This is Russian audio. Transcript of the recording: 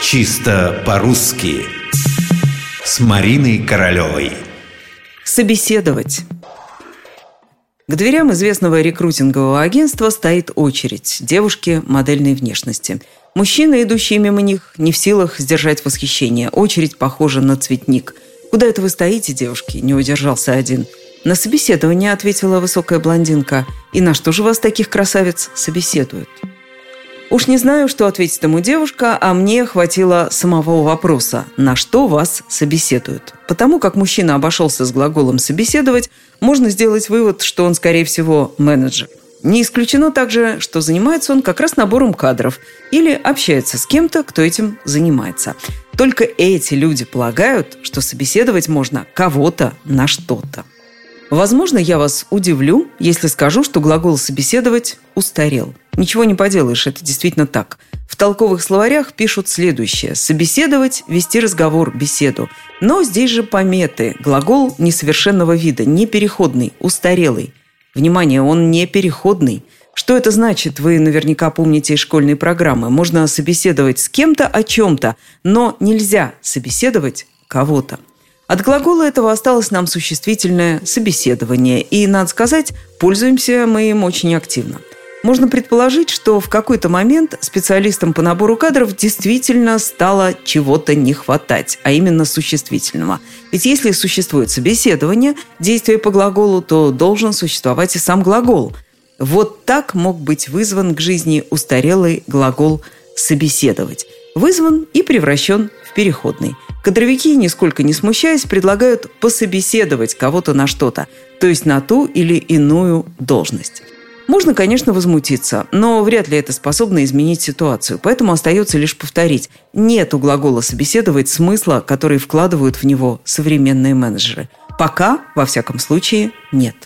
Чисто по-русски С Мариной Королевой Собеседовать к дверям известного рекрутингового агентства стоит очередь. Девушки модельной внешности. Мужчины, идущие мимо них, не в силах сдержать восхищение. Очередь похожа на цветник. «Куда это вы стоите, девушки?» – не удержался один. «На собеседование», – ответила высокая блондинка. «И на что же вас таких красавиц собеседуют?» Уж не знаю, что ответит ему девушка, а мне хватило самого вопроса, на что вас собеседуют. Потому как мужчина обошелся с глаголом «собеседовать», можно сделать вывод, что он, скорее всего, менеджер. Не исключено также, что занимается он как раз набором кадров или общается с кем-то, кто этим занимается. Только эти люди полагают, что собеседовать можно кого-то на что-то. Возможно, я вас удивлю, если скажу, что глагол «собеседовать» устарел. Ничего не поделаешь, это действительно так. В толковых словарях пишут следующее. «Собеседовать» – вести разговор, беседу. Но здесь же пометы. Глагол несовершенного вида, непереходный, устарелый. Внимание, он не переходный. Что это значит, вы наверняка помните из школьной программы. Можно собеседовать с кем-то о чем-то, но нельзя собеседовать кого-то. От глагола этого осталось нам существительное «собеседование», и, надо сказать, пользуемся мы им очень активно. Можно предположить, что в какой-то момент специалистам по набору кадров действительно стало чего-то не хватать, а именно существительного. Ведь если существует собеседование, действие по глаголу, то должен существовать и сам глагол. Вот так мог быть вызван к жизни устарелый глагол «собеседовать». Вызван и превращен в переходный – Кадровики, нисколько не смущаясь, предлагают пособеседовать кого-то на что-то, то есть на ту или иную должность. Можно, конечно, возмутиться, но вряд ли это способно изменить ситуацию, поэтому остается лишь повторить. Нет у глагола «собеседовать» смысла, который вкладывают в него современные менеджеры. Пока, во всяком случае, нет.